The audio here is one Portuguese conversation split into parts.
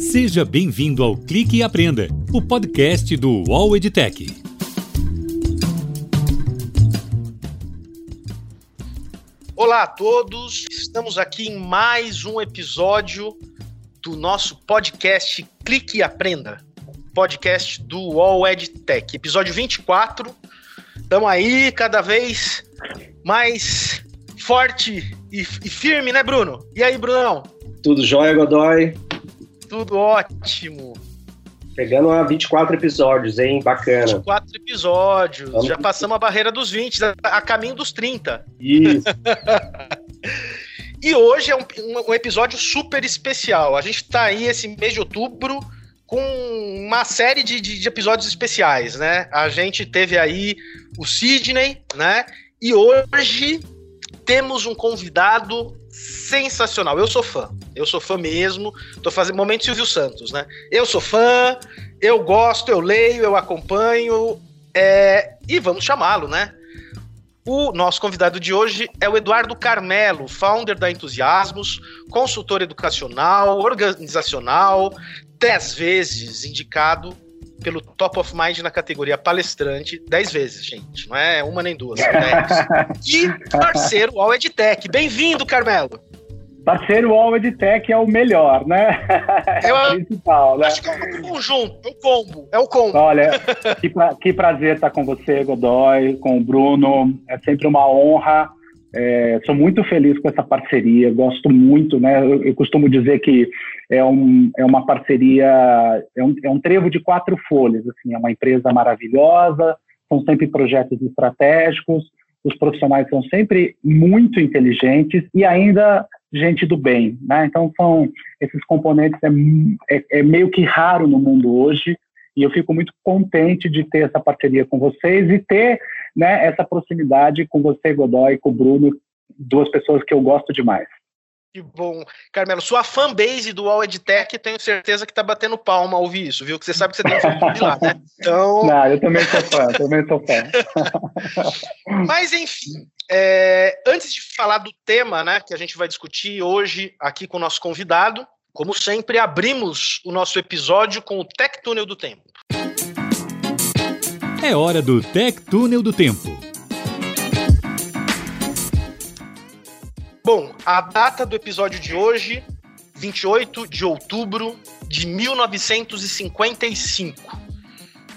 Seja bem-vindo ao Clique e Aprenda, o podcast do UOL EdTech. Olá a todos, estamos aqui em mais um episódio do nosso podcast Clique e Aprenda, podcast do UOL EdTech, episódio 24. Estamos aí cada vez mais forte e, e firme, né, Bruno? E aí, Brunão? Tudo jóia, Godoy? Tudo ótimo. Pegando a 24 episódios, hein? Bacana. 24 episódios. Vamos Já passamos a barreira dos 20, a caminho dos 30. Isso. e hoje é um, um, episódio super especial. A gente tá aí esse mês de outubro com uma série de, de, de episódios especiais, né? A gente teve aí o Sidney, né? E hoje temos um convidado sensacional. Eu sou fã. Eu sou fã mesmo. Tô fazendo momento Silvio Santos, né? Eu sou fã, eu gosto, eu leio, eu acompanho. É... E vamos chamá-lo, né? O nosso convidado de hoje é o Eduardo Carmelo, founder da Entusiasmos, consultor educacional, organizacional, dez vezes indicado pelo Top of Mind na categoria palestrante 10 vezes, gente. Não é uma nem duas, são 10. e parceiro All EdTech. Bem-vindo, Carmelo. Parceiro All EdTech é o melhor, né? É o principal, né? Acho que é o conjunto, é o combo, é o combo. Olha, que, pra, que prazer estar com você, Godoy, com o Bruno. É sempre uma honra. É, sou muito feliz com essa parceria, gosto muito, né? Eu, eu costumo dizer que é, um, é uma parceria, é um, é um trevo de quatro folhas, assim, é uma empresa maravilhosa, são sempre projetos estratégicos, os profissionais são sempre muito inteligentes e ainda gente do bem, né? Então são esses componentes é, é, é meio que raro no mundo hoje e eu fico muito contente de ter essa parceria com vocês e ter né, essa proximidade com você, Godoy, com o Bruno, duas pessoas que eu gosto demais. Que bom. Carmelo, sua fanbase do All EdTech, tenho certeza que tá batendo palma ao ouvir isso, viu? Que você sabe que você tem que de lá, né? Então... Não, eu também sou fã, também sou fã. Mas, enfim, é, antes de falar do tema, né, que a gente vai discutir hoje aqui com o nosso convidado, como sempre, abrimos o nosso episódio com o Tech Túnel do Tempo. É hora do Tech Túnel do Tempo. Bom, a data do episódio de hoje, 28 de outubro de 1955.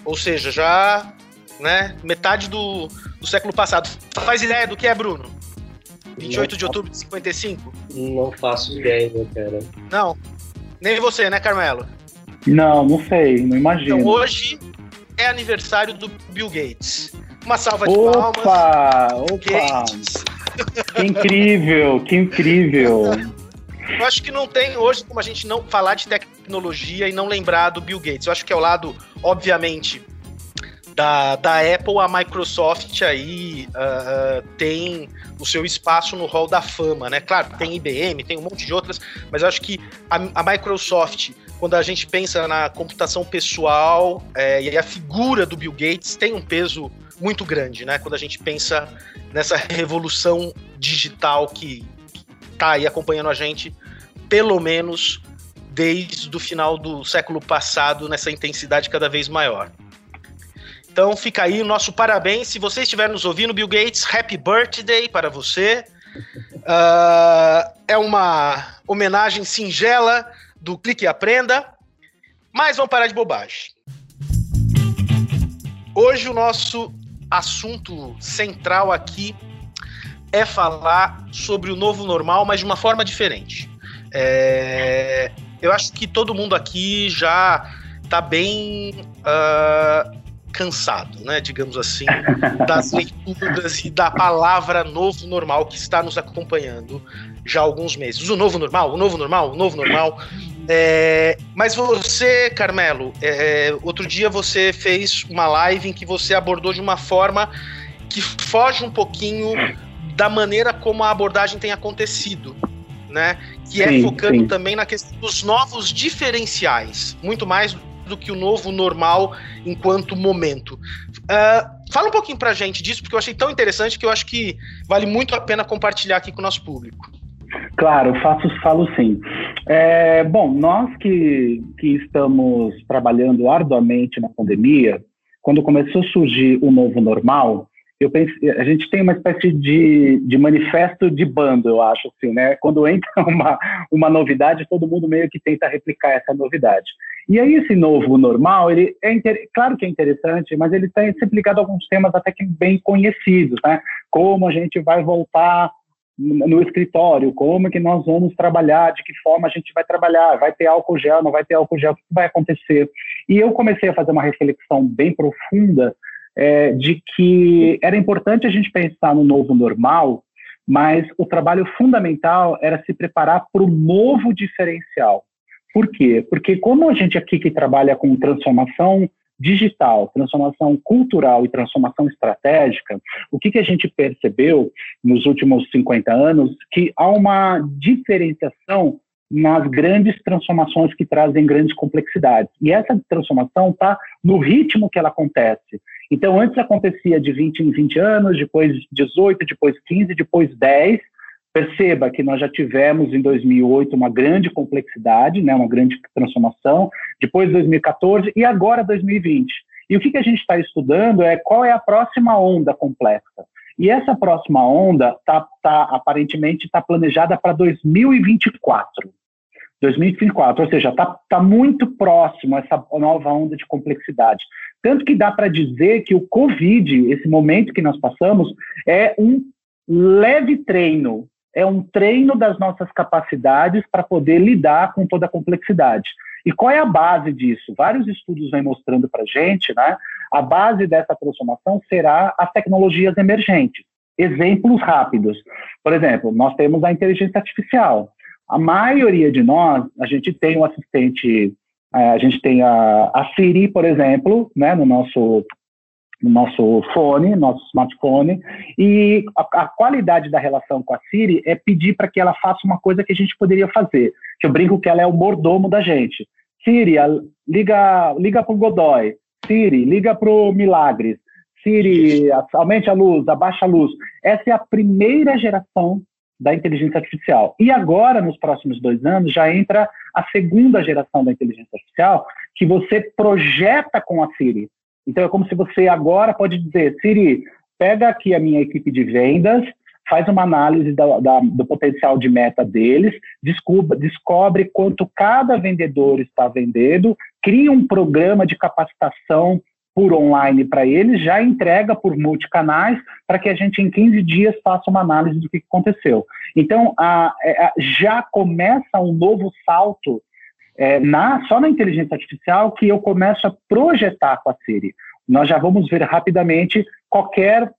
Ou seja, já né, metade do, do século passado. Faz ideia do que é, Bruno? 28 de outubro de 55? Não faço ideia, cara. Não. Nem você, né, Carmelo? Não, não sei, não imagino. Então hoje é aniversário do Bill Gates. Uma salva de opa, palmas. Opa! Gates. Que incrível, que incrível. Eu acho que não tem hoje como a gente não falar de tecnologia e não lembrar do Bill Gates. Eu acho que é o lado, obviamente, da, da Apple, a Microsoft aí uh, tem o seu espaço no hall da fama, né? Claro, tem IBM, tem um monte de outras, mas acho que a, a Microsoft, quando a gente pensa na computação pessoal é, e a figura do Bill Gates, tem um peso muito grande, né? Quando a gente pensa nessa revolução digital que está aí acompanhando a gente, pelo menos desde o final do século passado, nessa intensidade cada vez maior. Então fica aí o nosso parabéns. Se você estiver nos ouvindo, Bill Gates, happy birthday para você. Uh, é uma homenagem singela do Clique e Aprenda. Mas vamos parar de bobagem. Hoje o nosso assunto central aqui é falar sobre o novo normal, mas de uma forma diferente. É, eu acho que todo mundo aqui já está bem uh, cansado, né, digamos assim, das leituras e da palavra novo normal que está nos acompanhando já há alguns meses. O novo normal, o novo normal, o novo normal. É, mas você, Carmelo, é, outro dia você fez uma live em que você abordou de uma forma que foge um pouquinho da maneira como a abordagem tem acontecido, né? Que é sim, é focando sim. também na questão dos novos diferenciais, muito mais do que o novo normal enquanto momento. Uh, fala um pouquinho pra gente disso, porque eu achei tão interessante que eu acho que vale muito a pena compartilhar aqui com o nosso público. Claro, faço, falo sim. É, bom, nós que, que estamos trabalhando arduamente na pandemia, quando começou a surgir o novo normal, eu pensei, a gente tem uma espécie de, de manifesto de bando, eu acho, assim, né? Quando entra uma, uma novidade, todo mundo meio que tenta replicar essa novidade. E aí esse novo normal, ele é claro que é interessante, mas ele tem se aplicado a alguns temas até que bem conhecidos, né? Como a gente vai voltar no escritório, como que nós vamos trabalhar, de que forma a gente vai trabalhar, vai ter álcool gel, não vai ter álcool gel, o que vai acontecer? E eu comecei a fazer uma reflexão bem profunda é, de que era importante a gente pensar no novo normal, mas o trabalho fundamental era se preparar para o novo diferencial. Por quê? Porque como a gente aqui que trabalha com transformação digital, transformação cultural e transformação estratégica, o que, que a gente percebeu nos últimos 50 anos? Que há uma diferenciação nas grandes transformações que trazem grandes complexidades. E essa transformação está no ritmo que ela acontece. Então, antes acontecia de 20 em 20 anos, depois 18, depois 15, depois 10. Perceba que nós já tivemos em 2008 uma grande complexidade, né, uma grande transformação, depois 2014 e agora 2020. E o que, que a gente está estudando é qual é a próxima onda complexa. E essa próxima onda tá, tá aparentemente está planejada para 2024. 2024, ou seja, está tá muito próximo essa nova onda de complexidade. Tanto que dá para dizer que o Covid, esse momento que nós passamos, é um leve treino, é um treino das nossas capacidades para poder lidar com toda a complexidade. E qual é a base disso? Vários estudos vêm mostrando para a gente, né? A base dessa transformação será as tecnologias emergentes. Exemplos rápidos. Por exemplo, nós temos a inteligência artificial. A maioria de nós, a gente tem um assistente é, a gente tem a, a Siri, por exemplo, né, no nosso no nosso fone, nosso smartphone, e a, a, qualidade da relação com a Siri é pedir para que ela faça uma coisa que a gente poderia fazer. Que eu brinco que ela é o mordomo da gente. Siri, liga, liga para o Godoy. Siri, liga para o Milagres. Siri, aumente a luz, abaixa a luz. Essa é a primeira geração da inteligência artificial. E agora, nos próximos dois anos, já entra a segunda geração da inteligência artificial, que você projeta com a Siri. Então, é como se você agora pode dizer, Siri, pega aqui a minha equipe de vendas, faz uma análise da, da, do potencial de meta deles, descobre, descobre quanto cada vendedor está vendendo, cria um programa de capacitação por online para eles, já entrega por multicanais para que a gente em 15 dias faça uma análise do que aconteceu. Então, a, é, a, já começa um novo salto é, na, só na inteligência artificial que eu começo a projetar com a Siri. Nós já vamos ver rapidamente qualquer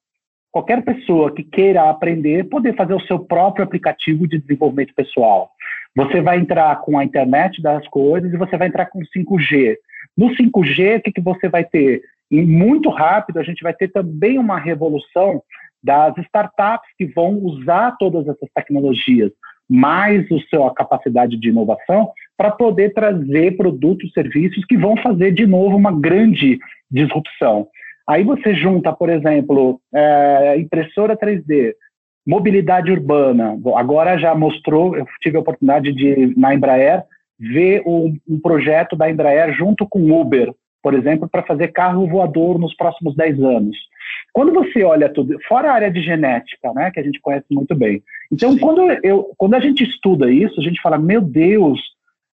qualquer pessoa que queira aprender poder fazer o seu próprio aplicativo de desenvolvimento pessoal. Você vai entrar com a internet das coisas e você vai entrar com 5G. No 5G, o que, que você vai ter? E muito rápido, a gente vai ter também uma revolução das startups que vão usar todas essas tecnologias, mais a capacidade de inovação, para poder trazer produtos, serviços que vão fazer de novo uma grande disrupção. Aí você junta, por exemplo, é, impressora 3D, mobilidade urbana. Agora já mostrou, eu tive a oportunidade de, na Embraer, ver um, um projeto da Embraer junto com o Uber, por exemplo, para fazer carro voador nos próximos 10 anos. Quando você olha tudo, fora a área de genética, né, que a gente conhece muito bem. Então, quando, eu, quando a gente estuda isso, a gente fala, meu Deus,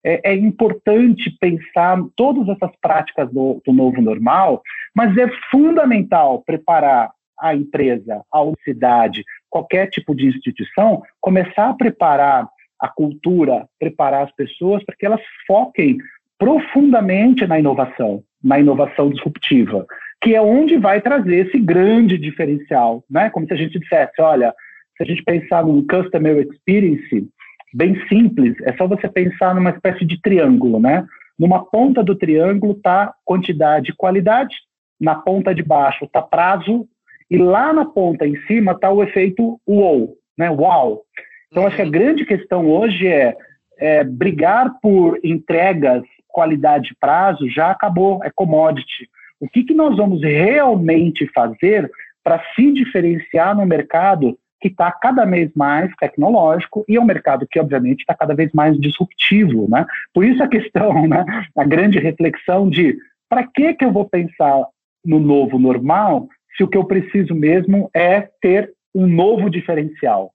é, é importante pensar todas essas práticas do, do novo normal, mas é fundamental preparar a empresa, a universidade, qualquer tipo de instituição, começar a preparar a cultura, preparar as pessoas para que elas foquem profundamente na inovação, na inovação disruptiva, que é onde vai trazer esse grande diferencial, né? Como se a gente dissesse, olha, se a gente pensar num customer experience bem simples, é só você pensar numa espécie de triângulo, né? Numa ponta do triângulo está quantidade e qualidade, na ponta de baixo está prazo e lá na ponta em cima está o efeito wow, né? Wow. Então, acho que a uhum. grande questão hoje é, é brigar por entregas, qualidade e prazo já acabou, é commodity. O que, que nós vamos realmente fazer para se diferenciar no mercado que está cada vez mais tecnológico e é um mercado que, obviamente, está cada vez mais disruptivo. Né? Por isso a questão, né, a grande reflexão de para que, que eu vou pensar no novo normal se o que eu preciso mesmo é ter um novo diferencial?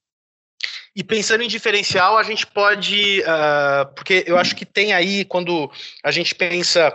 E pensando em diferencial, a gente pode. Uh, porque eu acho que tem aí, quando a gente pensa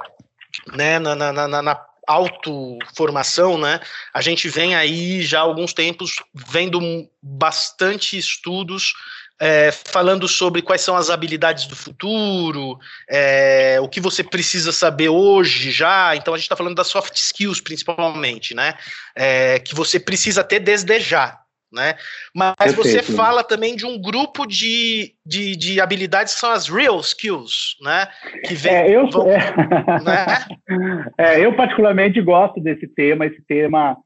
né, na, na, na, na autoformação, né? A gente vem aí já há alguns tempos vendo bastante estudos é, falando sobre quais são as habilidades do futuro, é, o que você precisa saber hoje já. Então a gente está falando das soft skills principalmente, né? É, que você precisa ter desde já né? Mas Perfeito. você fala também de um grupo de, de, de, habilidades que são as real skills, né? Que vem, é, eu, vão, é, né? é, eu particularmente gosto desse tema, esse tema,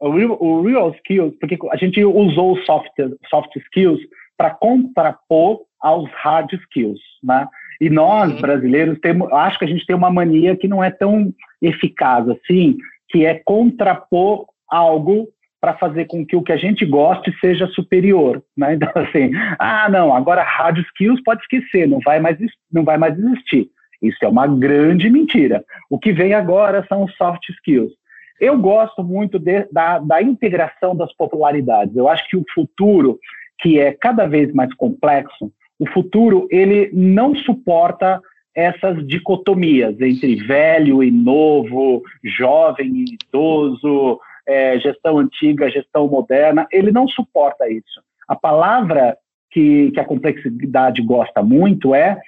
o real, o real skills, porque a gente usou soft, soft skills para contrapor aos hard skills, né? E nós, uhum. brasileiros, temos, acho que a gente tem uma mania que não é tão eficaz assim, que é contrapor algo para fazer com que o que a gente goste seja superior, né? Então assim, ah, não, agora hard skills pode esquecer, não vai mais não vai mais existir. Isso é uma grande mentira. O que vem agora são soft skills. Eu gosto muito de, da, da integração das popularidades. Eu acho que o futuro, que é cada vez mais complexo, o futuro ele não suporta essas dicotomias entre velho e novo, jovem e idoso, é, gestão antiga, gestão moderna, ele não suporta isso. A palavra que, que a complexidade gosta muito é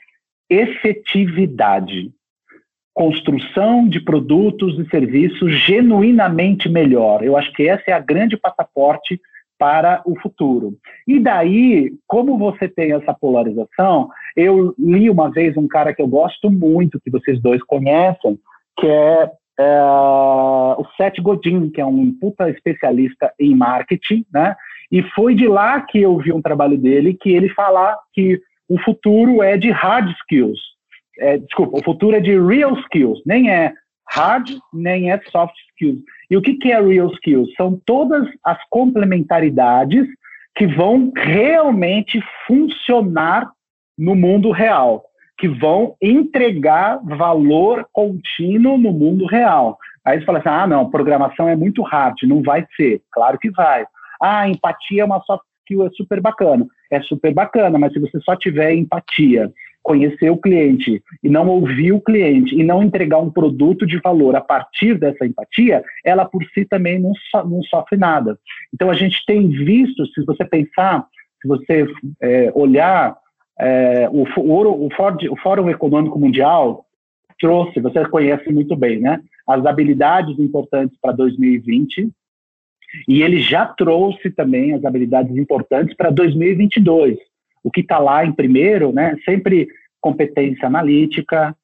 efetividade. Construção de produtos e serviços genuinamente melhor. Eu acho que essa é a grande passaporte para o futuro. E daí, como você tem essa polarização, eu li uma vez um cara que eu gosto muito, que vocês dois conhecem, que é o Seth Godin, que é um puta especialista em marketing, né? E foi de lá que eu vi um trabalho dele que ele fala que o futuro é de hard skills. É, desculpa, o futuro é de real skills, nem é hard, nem é soft skills. E o que, que é real skills? São todas as complementaridades que vão realmente funcionar no mundo real que vão entregar valor contínuo no mundo real. Aí você fala assim: ah, não, programação é muito hard, não vai ser. Claro que vai. Ah, empatia é uma soft skill, é super bacana. É super bacana, mas se você só tiver empatia, conhecer o cliente e não ouvir o cliente e não entregar um produto de valor a partir dessa empatia, ela por si também não, so, não sofre nada. Então a gente tem visto, se você pensar, se você é, olhar é, o, o, o, Fórum Econômico Mundial trouxe, você conhece muito bem, né? As habilidades importantes para 2020 e ele já trouxe também as habilidades importantes para 2022. O que está lá em primeiro, né? Sempre competência analítica,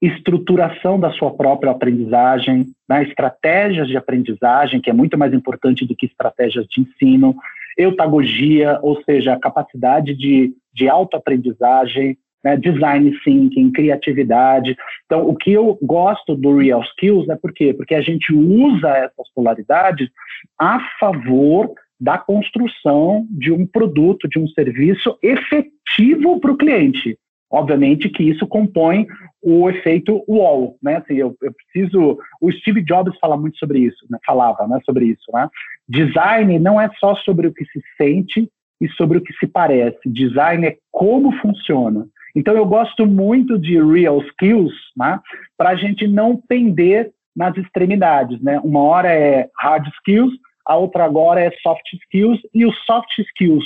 estruturação da sua própria aprendizagem, né? estratégias de aprendizagem, que é muito mais importante do que estratégias de ensino, eutagogia, ou seja, capacidade de, de autoaprendizagem, né, design thinking, criatividade. Então, o que eu gosto do Real Skills é por quê? Porque a gente usa essas polaridades a favor da construção de um produto, de um serviço efetivo para o cliente. Obviamente que isso compõe o efeito wall, né? Assim, eu, eu, preciso. O Steve Jobs fala muito sobre isso, né? falava, né? Sobre isso, né? Design não é só sobre o que se sente e sobre o que se parece. Design é como funciona. Então eu gosto muito de real skills, né? Para a gente não pender nas extremidades, né? Uma hora é hard skills, a outra agora é soft skills e os soft skills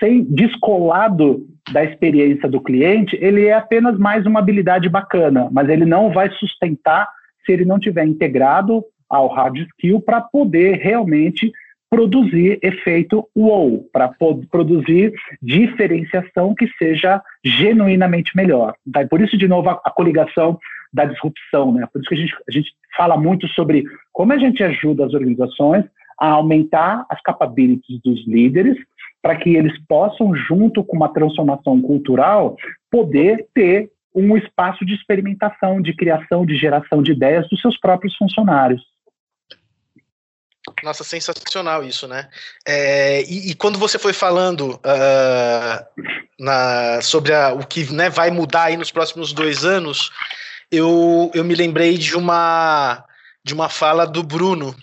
sem descolado da experiência do cliente, ele é apenas mais uma habilidade bacana, mas ele não vai sustentar se ele não tiver integrado ao hard skill para poder realmente produzir efeito wow, para produzir diferenciação que seja genuinamente melhor. Tá? Por isso, de novo, a, a coligação da disrupção, né? Por isso que a gente, a gente fala muito sobre como a gente ajuda as organizações a aumentar as capabilities dos líderes para que eles possam, junto com uma transformação cultural, poder ter um espaço de experimentação, de criação, de geração de ideias dos seus próprios funcionários. Nossa, sensacional isso, né? É, e, e, quando você foi falando uh, na, sobre a, o que né, vai mudar aí nos próximos dois anos, eu, eu me lembrei de uma, de uma fala do Bruno,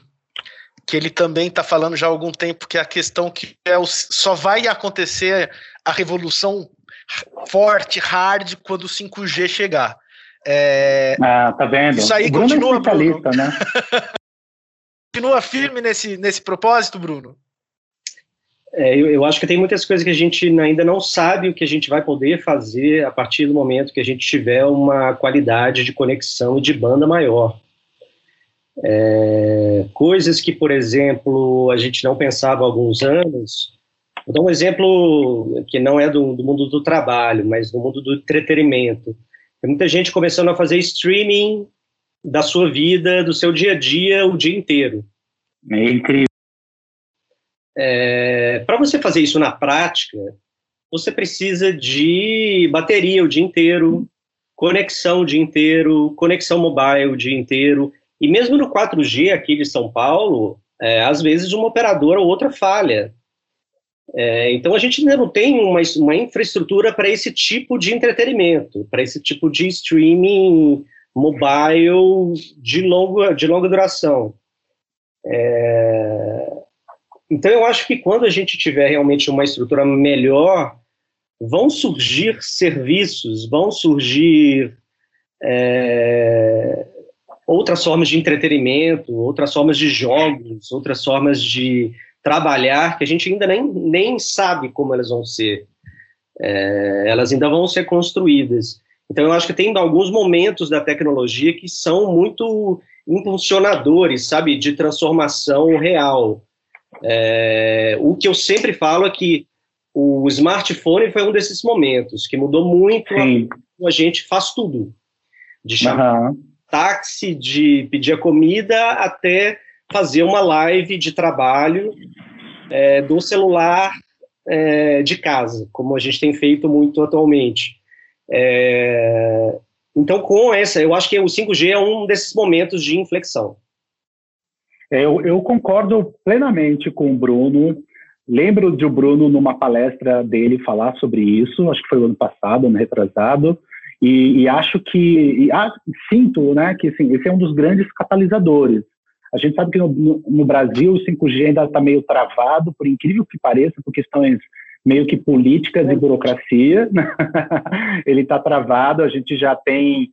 que ele também está falando já há algum tempo que é a questão que é o, só vai acontecer a revolução forte, hard, quando o 5G chegar. É, ah, tá vendo? Isso aí o Bruno continua, é especialista, Bruno. né? continua firme nesse, nesse propósito, Bruno? É, eu, eu, acho que tem muitas coisas que a gente ainda não sabe o que a gente vai poder fazer a partir do momento que a gente tiver uma qualidade de conexão e de banda maior. É, coisas que, por exemplo, a gente não pensava há alguns anos. Vou dar um exemplo que não é do, do mundo do trabalho, mas do mundo do entretenimento. Tem muita gente começando a fazer streaming da sua vida, do seu dia a dia, o dia inteiro. É incrível. É, Para você fazer isso na prática, você precisa de bateria o dia inteiro, conexão o dia inteiro, conexão mobile o dia inteiro. E mesmo no 4G aqui de São Paulo, é, às vezes uma operadora ou outra falha. É, então a gente ainda não tem uma, uma infraestrutura para esse tipo de entretenimento, para esse tipo de streaming mobile de longa, de longa duração. É, então eu acho que quando a gente tiver realmente uma estrutura melhor, vão surgir serviços, vão surgir é, outras formas de entretenimento, outras formas de jogos, outras formas de trabalhar que a gente ainda nem, nem sabe como elas vão ser. É, elas ainda vão ser construídas. Então, eu acho que tem alguns momentos da tecnologia que são muito impulsionadores, sabe, de transformação real. É, o que eu sempre falo é que o smartphone foi um desses momentos que mudou muito a, a, gente faz tudo. De chamar uhum. táxi, de pedir a comida, até fazer uma live de trabalho é, do celular é, de casa, como a gente tem feito muito atualmente. É, então, com essa, eu acho que o 5G é um desses momentos de inflexão. É, eu, eu concordo plenamente com o Bruno. Lembro de o Bruno, numa palestra dele, falar sobre isso, acho que foi o ano passado, ano retrasado, e, e acho que, e, ah, sinto né, que assim, esse é um dos grandes catalisadores. A gente sabe que no, no, no Brasil o 5G ainda está meio travado, por incrível que pareça, por questões meio que políticas e burocracia. Ele está travado, a gente já tem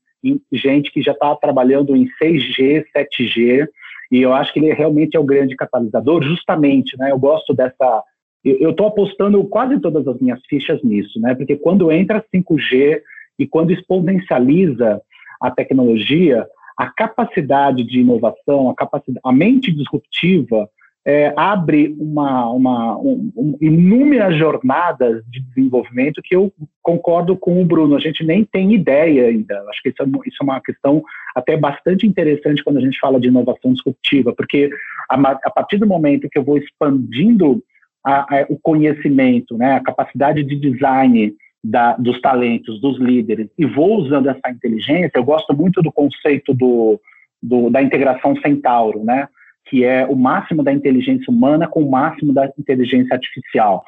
gente que já está trabalhando em 6G, 7G, e eu acho que ele realmente é o grande catalisador, justamente, né? Eu gosto dessa. Eu estou apostando quase todas as minhas fichas nisso, né? Porque quando entra 5G e quando exponencializa a tecnologia, a capacidade de inovação, a, capacidade, a mente disruptiva é, abre uma, uma um, um, inúmeras jornadas de desenvolvimento que eu concordo com o Bruno. A gente nem tem ideia ainda. Acho que isso é, isso é uma questão até bastante interessante quando a gente fala de inovação disruptiva, porque a, a partir do momento que eu vou expandindo a, a, o conhecimento, né, a capacidade de design da, dos talentos, dos líderes, e vou usando essa inteligência, eu gosto muito do conceito do, do, da integração centauro, né? Que é o máximo da inteligência humana com o máximo da inteligência artificial.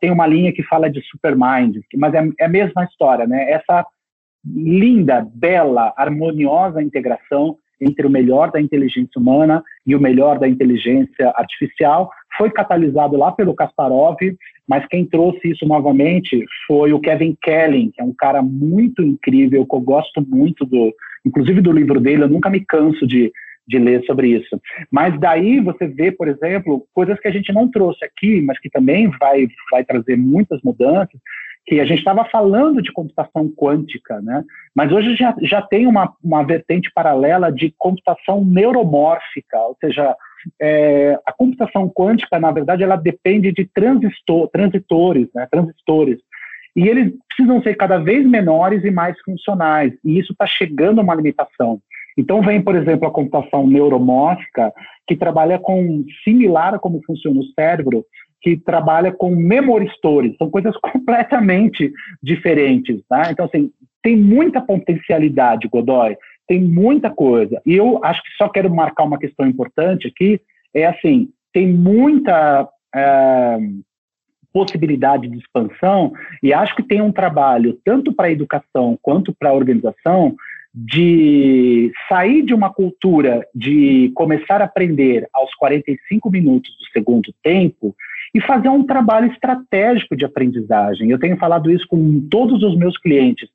Tem uma linha que fala de supermind, mas é, é a mesma história, né? Essa linda, bela, harmoniosa integração entre o melhor da inteligência humana e o melhor da inteligência artificial foi catalisado lá pelo Kasparov, mas quem trouxe isso novamente foi o Kevin Kelly, que é um cara muito incrível, que eu gosto muito do, inclusive do livro dele, eu nunca me canso de, de ler sobre isso. Mas daí você vê, por exemplo, coisas que a gente não trouxe aqui, mas que também vai, vai trazer muitas mudanças, que a gente estava falando de computação quântica, né? Mas hoje já, já tem uma, uma vertente paralela de computação neuromórfica, ou seja, é, a computação quântica, na verdade, ela depende de transistor, transitores, né, transistores. E eles precisam ser cada vez menores e mais funcionais. E isso está chegando a uma limitação. Então vem, por exemplo, a computação neuromórfica, que trabalha com similar a como funciona o cérebro, que trabalha com memory storage. São coisas completamente diferentes. Tá? Então, assim, tem muita potencialidade, Godoy tem muita coisa. E eu acho que só quero marcar uma questão importante aqui, é assim, tem muita é, possibilidade de expansão e acho que tem um trabalho tanto para a educação quanto para a organização de sair de uma cultura de começar a aprender aos 45 minutos do segundo tempo e fazer um trabalho estratégico de aprendizagem. Eu tenho falado isso com todos os meus clientes.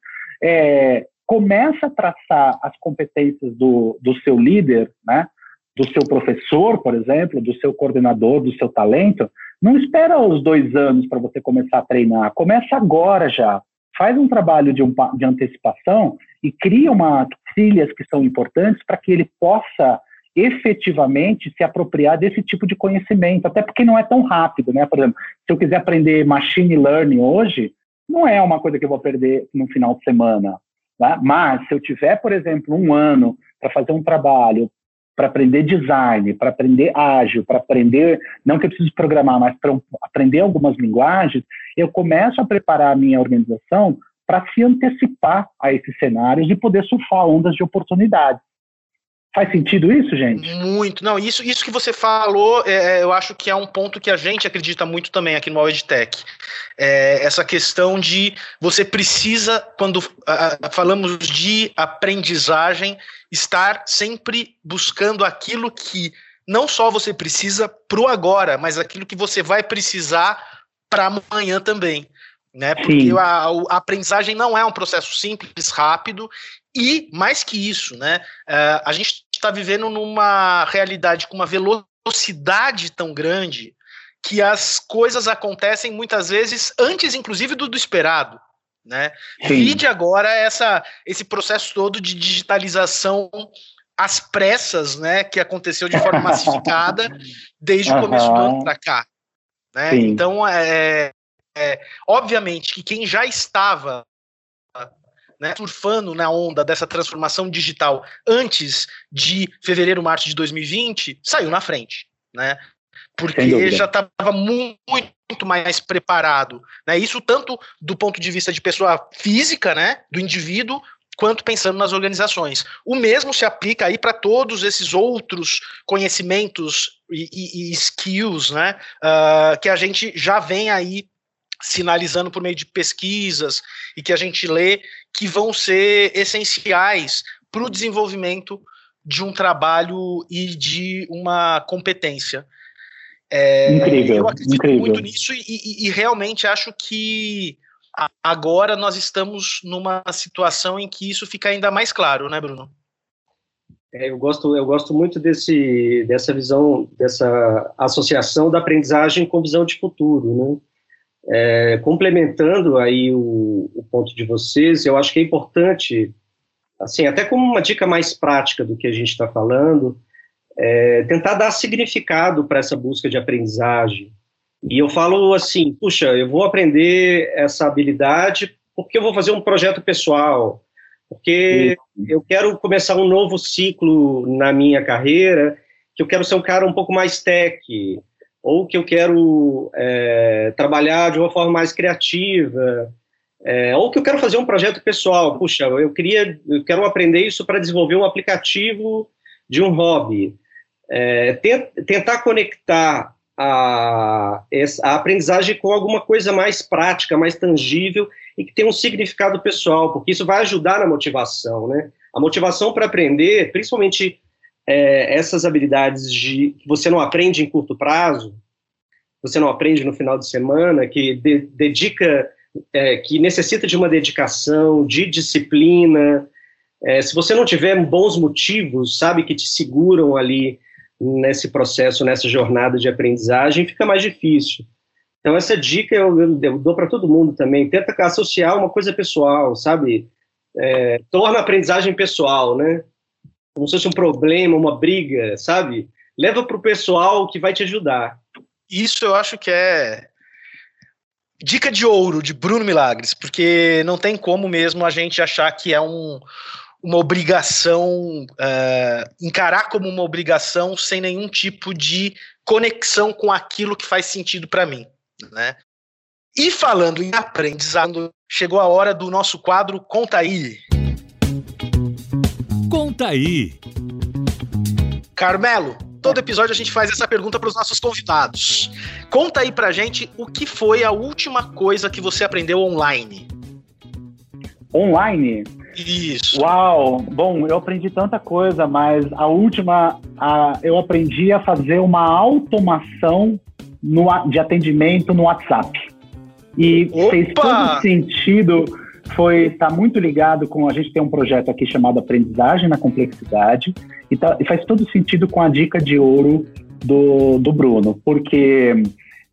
É, começa a traçar as competências do, do seu líder, né? do seu professor, por exemplo, do seu coordenador, do seu talento. Não espera os dois anos para você começar a treinar. Começa agora já. Faz um trabalho de, um, de antecipação e cria uma trilhas que são importantes para que ele possa efetivamente se apropriar desse tipo de conhecimento, até porque não é tão rápido, né? Por exemplo, se eu quiser aprender machine learning hoje, não é uma coisa que eu vou perder no final de semana, né? Mas se eu tiver, por exemplo, um ano para fazer um trabalho, para aprender design, para aprender ágil, para aprender, não que eu precise programar, mas para aprender algumas linguagens, eu começo a preparar a minha organização para se antecipar a esses cenários e poder surfar ondas de oportunidades. Faz sentido isso, gente? Muito. Não, isso, isso que você falou, é, é eu acho que é um ponto que a gente acredita muito também aqui no EdTech. É essa questão de você precisa, quando falamos de aprendizagem, estar sempre buscando aquilo que não só você precisa para o agora, mas aquilo que você vai precisar para amanhã também né? Porque a, a, aprendizagem não é um processo simples, rápido e mais que isso, né? Uh, a gente está vivendo numa realidade com uma velocidade tão grande que as coisas acontecem muitas vezes antes, inclusive, do, do esperado. Né? Vide agora essa, esse processo todo de digitalização às pressas, né, que aconteceu de forma massificada desde uhum. o começo do ano para cá. Né? Então, é, é, obviamente que quem já estava né, surfando na onda dessa transformação digital antes de fevereiro, março de 2020, saiu na frente, né? Porque já estava muito, muito mais preparado, né? Isso tanto do ponto de vista de pessoa física, né, do indivíduo, quanto pensando nas organizações. O mesmo se aplica aí para todos esses outros conhecimentos e, e, e skills, né, uh, que a gente já vem aí sinalizando por meio de pesquisas e que a gente lê que vão ser essenciais para o desenvolvimento de um trabalho e de uma competência. É, incrível, eu acredito incrível. muito nisso e, e, e, realmente acho que agora nós estamos numa situação em que isso fica ainda mais claro, né, Bruno? É, eu gosto, eu gosto muito desse, dessa visão, dessa associação da aprendizagem com visão de futuro, né? É, complementando aí o, o, ponto de vocês, eu acho que é importante, assim, até como uma dica mais prática do que a gente está falando, é, tentar dar significado para essa busca de aprendizagem. E eu falo assim, puxa, eu vou aprender essa habilidade porque eu vou fazer um projeto pessoal, porque eu quero começar um novo ciclo na minha carreira, que eu quero ser um cara um pouco mais tech, ou que eu quero é, trabalhar de uma forma mais criativa, é, ou que eu quero fazer um projeto pessoal. Puxa, eu queria, eu quero aprender isso para desenvolver um aplicativo de um hobby. É, tentar conectar a, a aprendizagem com alguma coisa mais prática, mais tangível e que tenha um significado pessoal, porque isso vai ajudar na motivação, né? A motivação para aprender, principalmente é, essas habilidades de, que você não aprende em curto prazo, você não aprende no final de semana, que de, dedica, é, que necessita de uma dedicação, de disciplina. É, se você não tiver bons motivos, sabe, que te seguram ali nesse processo, nessa jornada de aprendizagem, fica mais difícil. Então, essa dica eu, eu, dou para todo mundo também. Tenta associar uma coisa pessoal, sabe? É, torna a aprendizagem pessoal, né? Como se fosse um problema, uma briga, sabe? Leva para o pessoal que vai te ajudar. Isso eu acho que é dica de ouro de Bruno Milagres, porque não tem como mesmo a gente achar que é um, uma obrigação, uh, encarar como uma obrigação sem nenhum tipo de conexão com aquilo que faz sentido para mim, né? E falando em aprendizado, chegou a hora do nosso quadro Conta aí. Conta aí. Carmelo, Todo episódio a gente faz essa pergunta para os nossos convidados. Conta aí pra gente o que foi a última coisa que você aprendeu online. Online? Isso. Uau! Bom, eu aprendi tanta coisa, mas a última, a, eu aprendi a fazer uma automação no, de atendimento no WhatsApp. E Opa! fez todo sentido, foi tá muito ligado com a gente tem um projeto aqui chamado Aprendizagem na Complexidade e, tá, e faz todo sentido com a dica de ouro do, do Bruno, porque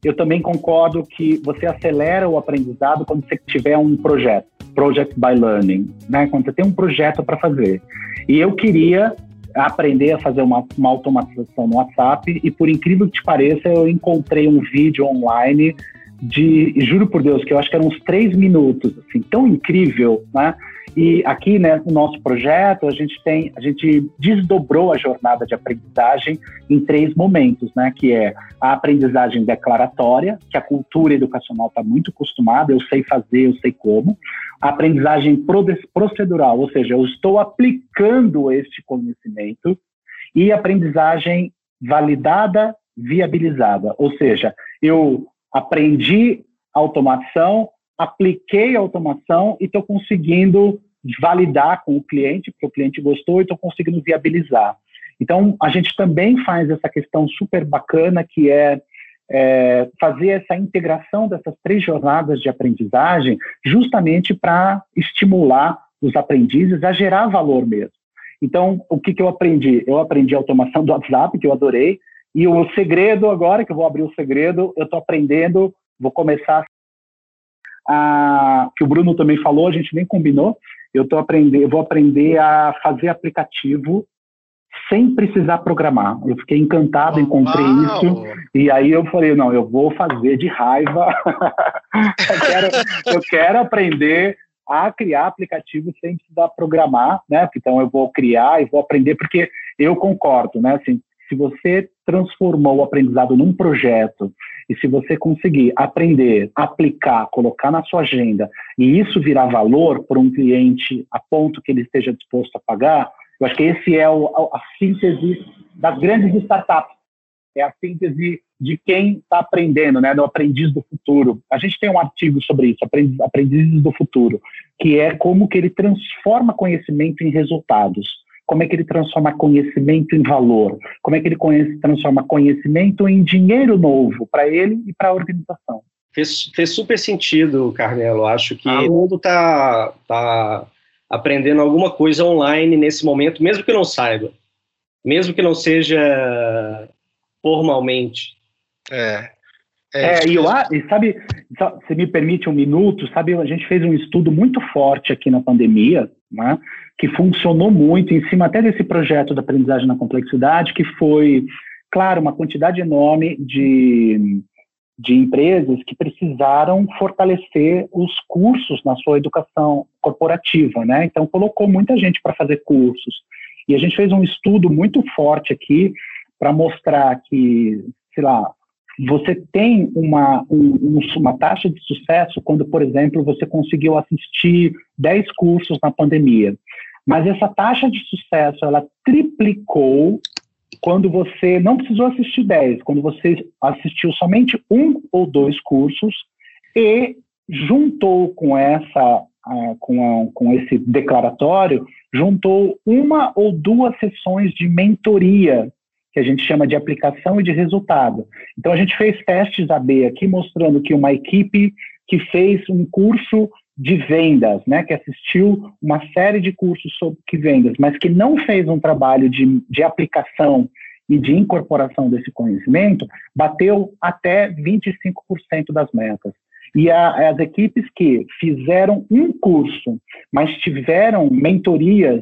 eu também concordo que você acelera o aprendizado quando você tiver um projeto, project by learning, né? Quando você tem um projeto para fazer. E eu queria aprender a fazer uma, uma automatização no WhatsApp e por incrível que te pareça, eu encontrei um vídeo online de, juro por Deus, que eu acho que eram uns três minutos, assim, tão incrível, né? E aqui, né, no nosso projeto, a gente tem, a gente desdobrou a jornada de aprendizagem em três momentos, né, que é a aprendizagem declaratória, que a cultura educacional está muito acostumada, eu sei fazer, eu sei como, a aprendizagem procedural, ou seja, eu estou aplicando este conhecimento, e a aprendizagem validada, viabilizada, ou seja, eu aprendi automação, apliquei automação e estou conseguindo validar com o cliente, porque o cliente gostou e estou conseguindo viabilizar. Então, a gente também faz essa questão super bacana, que é, é fazer essa integração dessas três jornadas de aprendizagem, justamente para estimular os aprendizes a gerar valor mesmo. Então, o que, que eu aprendi? Eu aprendi a automação do WhatsApp, que eu adorei, e o segredo agora, que eu vou abrir o segredo, eu estou aprendendo, vou começar a, que o Bruno também falou, a gente nem combinou, eu tô aprendendo, eu vou aprender a fazer aplicativo sem precisar programar. Eu fiquei encantado, encontrei isso, e aí eu falei, não, eu vou fazer de raiva, eu, quero, eu quero aprender a criar aplicativo sem precisar programar, né? Então eu vou criar e vou aprender, porque eu concordo, né? Assim, se você transformou o aprendizado num projeto e se você conseguir aprender, aplicar, colocar na sua agenda e isso virar valor para um cliente a ponto que ele esteja disposto a pagar, eu acho que esse é o, a, a síntese das grandes startups. É a síntese de quem está aprendendo, né, do aprendiz do futuro. A gente tem um artigo sobre isso, aprendiz, aprendizes do futuro, que é como que ele transforma conhecimento em resultados como é que ele transforma conhecimento em valor, como é que ele conhece, transforma conhecimento em dinheiro novo para ele e para a organização. Fez, fez, super sentido, Carmelo. Acho que ah, o mundo está tá aprendendo alguma coisa online nesse momento, mesmo que não saiba, mesmo que não seja formalmente. É. É, é e, eu, e sabe, se me permite um minuto, sabe, a gente fez um estudo muito forte aqui na pandemia, né? Que funcionou muito em cima até desse projeto da aprendizagem na complexidade, que foi, claro, uma quantidade enorme de, de empresas que precisaram fortalecer os cursos na sua educação corporativa, né? Então colocou muita gente para fazer cursos. E a gente fez um estudo muito forte aqui para mostrar que, sei lá, você tem uma, um, uma taxa de sucesso quando, por exemplo, você conseguiu assistir 10 cursos na pandemia. Mas essa taxa de sucesso, ela triplicou quando você não precisou assistir 10, quando você assistiu somente um ou dois cursos e juntou com essa com, a, com esse declaratório, juntou uma ou duas sessões de mentoria que a gente chama de aplicação e de resultado. Então a gente fez testes AB aqui mostrando que uma equipe que fez um curso de vendas, né, que assistiu uma série de cursos sobre vendas, mas que não fez um trabalho de, de aplicação e de incorporação desse conhecimento, bateu até 25% das metas. E a, as equipes que fizeram um curso, mas tiveram mentorias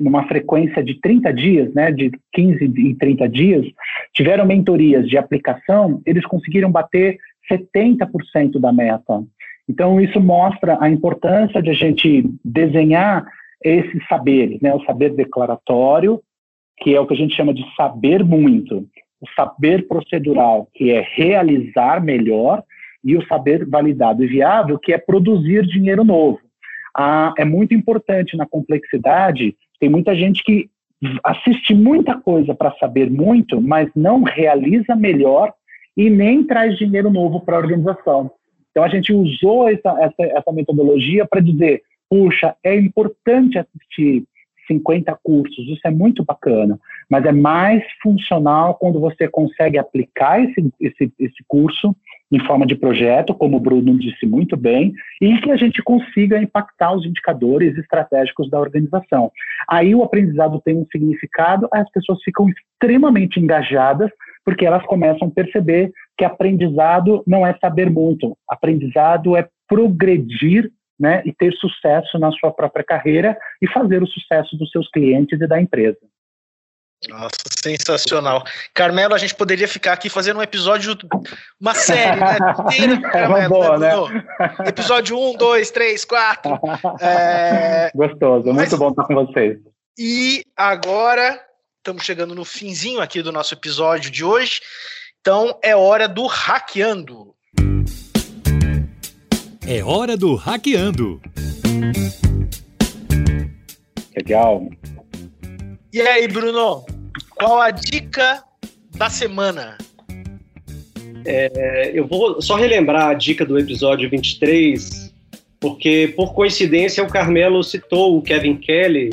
numa frequência de 30 dias, né, de 15 em 30 dias, tiveram mentorias de aplicação, eles conseguiram bater 70% da meta. Então, isso mostra a importância de a gente desenhar esses saberes, né, o saber declaratório, que é o que a gente chama de saber muito, o saber procedural, que é realizar melhor, e o saber validado e viável, que é produzir dinheiro novo. Ah, é muito importante na complexidade tem muita gente que assiste muita coisa para saber muito, mas não realiza melhor e nem traz dinheiro novo para a organização. Então a gente usou essa, essa, essa metodologia para dizer, puxa, é importante assistir 50 cursos, isso é muito bacana, mas é mais funcional quando você consegue aplicar esse, esse, esse curso em forma de projeto, como o Bruno disse muito bem, e que a gente consiga impactar os indicadores estratégicos da organização. Aí o aprendizado tem um significado, as pessoas ficam extremamente engajadas, porque elas começam a perceber que aprendizado não é saber muito, aprendizado é progredir né, e ter sucesso na sua própria carreira e fazer o sucesso dos seus clientes e da empresa. Nossa, sensacional. Carmelo, a gente poderia ficar aqui fazendo um episódio, uma série, né? Inteira É Carmelo, boa, né? Episódio 1, 2, 3, 4. É... Gostoso, Mas- muito bom estar com vocês. E agora, estamos chegando no finzinho aqui do nosso episódio de hoje. Então, é hora do hackeando. É hora do Hackeando. Legal. E aí, Bruno? Qual a dica da semana? É, eu vou só relembrar a dica do episódio 23, porque por coincidência o Carmelo citou o Kevin Kelly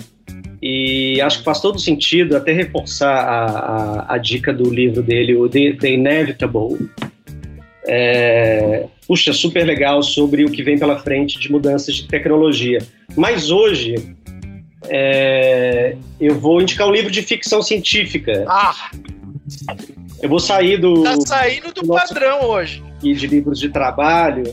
e acho que faz todo sentido até reforçar a, a, a dica do livro dele, o The, The Inevitable. É, puxa, super legal sobre o que vem pela frente de mudanças de tecnologia. Mas hoje é, eu vou indicar um livro de ficção científica. Ah, Eu vou sair do tá saindo do Nossa. padrão hoje. e de livros de trabalho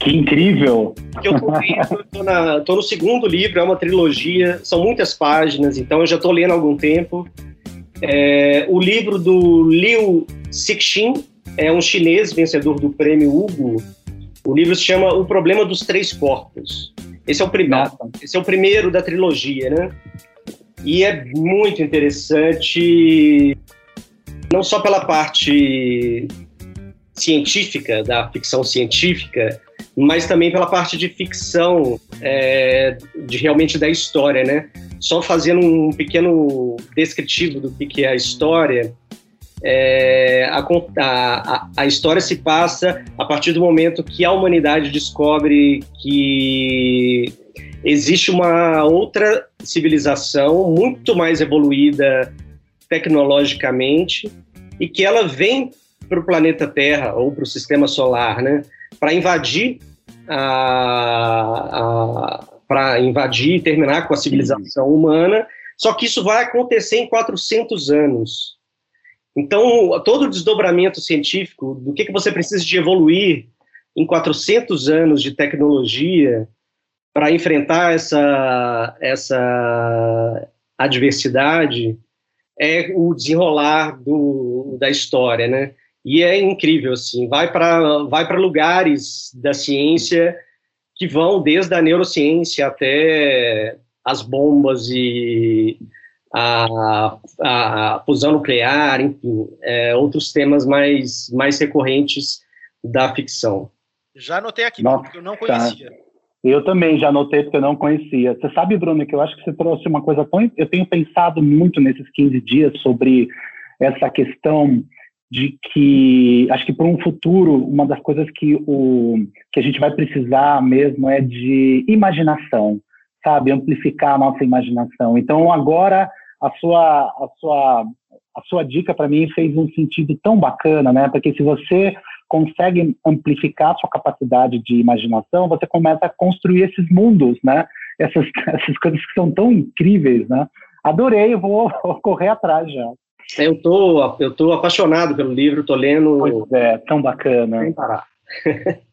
Que incrível. eu tô lendo, tô, na- tô no segundo livro, é uma trilogia, são muitas páginas, então eu já estou lendo há algum tempo. É, o livro do Liu Cixin é um chinês vencedor do prêmio Hugo. O livro se chama O Problema dos Três Corpos. Esse é o primeiro, esse é o primeiro da trilogia, né? E é muito interessante, não só pela parte científica, da ficção científica, mas também pela parte de ficção, é, de realmente da história, né? Só fazendo um pequeno descritivo do que que é a história, é, a, a- a história se passa a partir do momento que a humanidade descobre que existe uma outra civilização muito mais evoluída tecnologicamente e que ela vem para o planeta Terra ou para o sistema solar, né, para invadir a, para invadir e terminar com a civilização humana. Só que isso vai acontecer em 400 anos. Então, todo o desdobramento científico do que, que você precisa de evoluir em 400 anos de tecnologia para enfrentar essa, essa adversidade é o desenrolar do, da história, né? E é incrível, assim, vai para vai para lugares da ciência que vão desde a neurociência até as bombas e a, a fusão nuclear, enfim, é, outros temas mais, mais recorrentes da ficção. Já anotei aqui, Nossa, porque eu não conhecia. Eu também já notei porque eu não conhecia. Você sabe, Bruno, que eu acho que você trouxe uma coisa tão. Eu tenho pensado muito nesses 15 dias sobre essa questão de que acho que para um futuro uma das coisas que o que a gente vai precisar mesmo é de imaginação, sabe, amplificar a nossa imaginação. Então agora a sua a sua a sua dica para mim fez um sentido tão bacana, né? Porque se você consegue amplificar a sua capacidade de imaginação, você começa a construir esses mundos, né? Essas, essas coisas que são tão incríveis, né? Adorei, eu vou correr atrás já. Eu tô, eu tô apaixonado pelo livro, tô lendo Pois é, tão bacana. sem parar.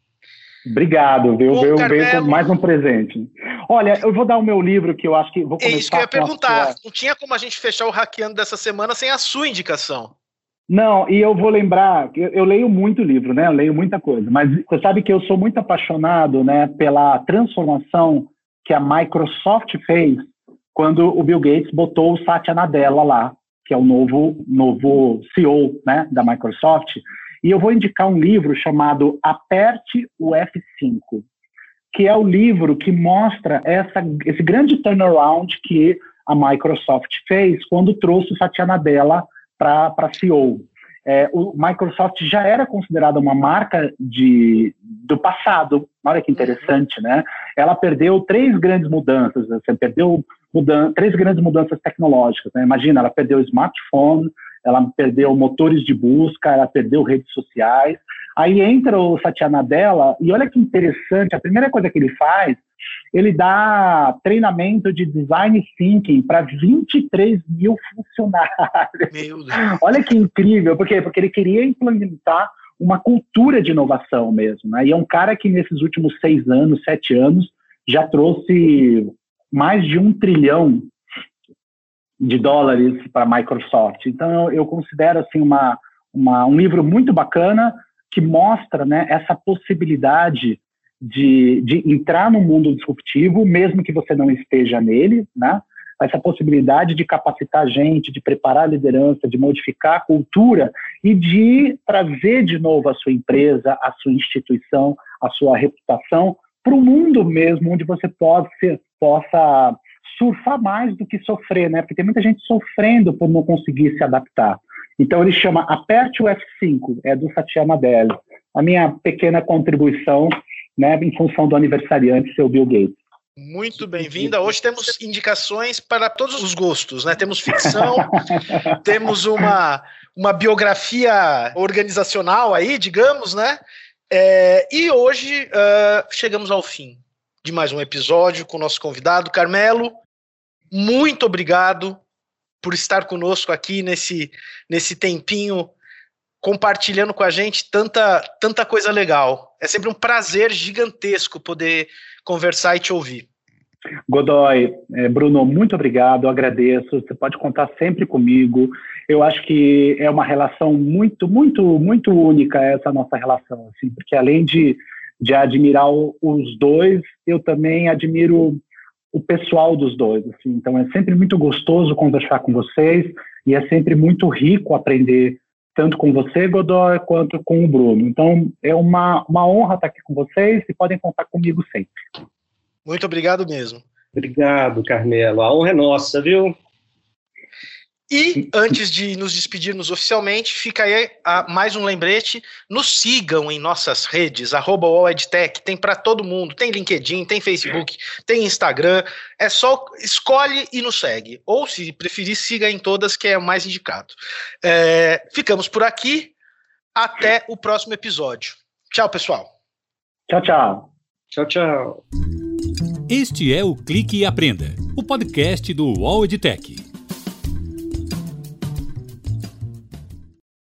Obrigado, veio, Bom, veio, com mais um presente. Olha, eu vou dar o meu livro que eu acho que vou É começar isso que eu ia perguntar. sua- Não tinha como a gente fechar o hackeando dessa semana sem a sua indicação. Não, e eu vou lembrar, eu, eu leio muito livro, né? Eu leio muita coisa, mas você sabe que eu sou muito apaixonado, né, pela transformação que a Microsoft fez quando o Bill Gates botou o Satya Nadella lá, que é o novo novo CEO, né, da Microsoft. E eu vou indicar um livro chamado Aperte o F5, que é o livro que mostra essa, esse grande turnaround que a Microsoft fez quando trouxe Satya Nadella para CEO. É, o Microsoft já era considerada uma marca de, do passado. Olha que interessante, né? Ela perdeu três grandes mudanças. Você perdeu mudan três grandes mudanças tecnológicas. Né? Imagina, ela perdeu o smartphone, ela perdeu motores de busca, ela perdeu redes sociais. Aí entra o Satya Nadella e olha que interessante. A primeira coisa que ele faz ele dá treinamento de design thinking para 23 mil funcionários. Olha que incrível, porque porque ele queria implementar uma cultura de inovação mesmo, né? E é um cara que nesses últimos seis anos, sete anos, já trouxe mais de um trilhão de dólares para a Microsoft. Então eu considero assim uma, uma um livro muito bacana que mostra, né, essa possibilidade de, de entrar no mundo disruptivo, mesmo que você não esteja nele, né? essa possibilidade de capacitar gente, de preparar a liderança, de modificar a cultura e de trazer de novo a sua empresa, a sua instituição, a sua reputação para o mundo mesmo, onde você pode ser, possa surfar mais do que sofrer, né? Porque tem muita gente sofrendo por não conseguir se adaptar. Então ele chama Aperte o F5, é do Satya Nadella. A minha pequena contribuição né, em função do aniversariante, seu Bill Gates. Muito bem-vinda. Hoje temos indicações para todos os gostos, né? Temos ficção, temos uma, uma biografia organizacional aí, digamos, né? É, e hoje uh, chegamos ao fim de mais um episódio com o nosso convidado, Carmelo. Muito obrigado por estar conosco aqui nesse, nesse tempinho compartilhando com a gente tanta, tanta coisa legal. É sempre um prazer gigantesco poder conversar e te ouvir. Godoy, é, Bruno, muito obrigado, agradeço. Você pode contar sempre comigo. Eu acho que é uma relação muito, muito, muito única essa nossa relação, assim, porque além de, de admirar os dois, eu também admiro o pessoal dos dois. Assim. Então é sempre muito gostoso conversar com vocês e é sempre muito rico aprender tanto com você, Godoy, quanto com o Bruno. Então, é uma, uma honra estar aqui com vocês e podem contar comigo sempre. Muito obrigado mesmo. Obrigado, Carmelo. A honra é nossa, viu? E antes de nos despedirmos oficialmente, fica aí a, mais um lembrete. Nos sigam em nossas redes, arroba tem para todo mundo. Tem LinkedIn, tem Facebook, tem Instagram. É só escolhe e nos segue. Ou, se preferir, siga em todas, que é o mais indicado. É, ficamos por aqui. Até o próximo episódio. Tchau, pessoal. Tchau, tchau. Tchau, tchau. Este é o Clique e Aprenda, o podcast do UOL EdTech.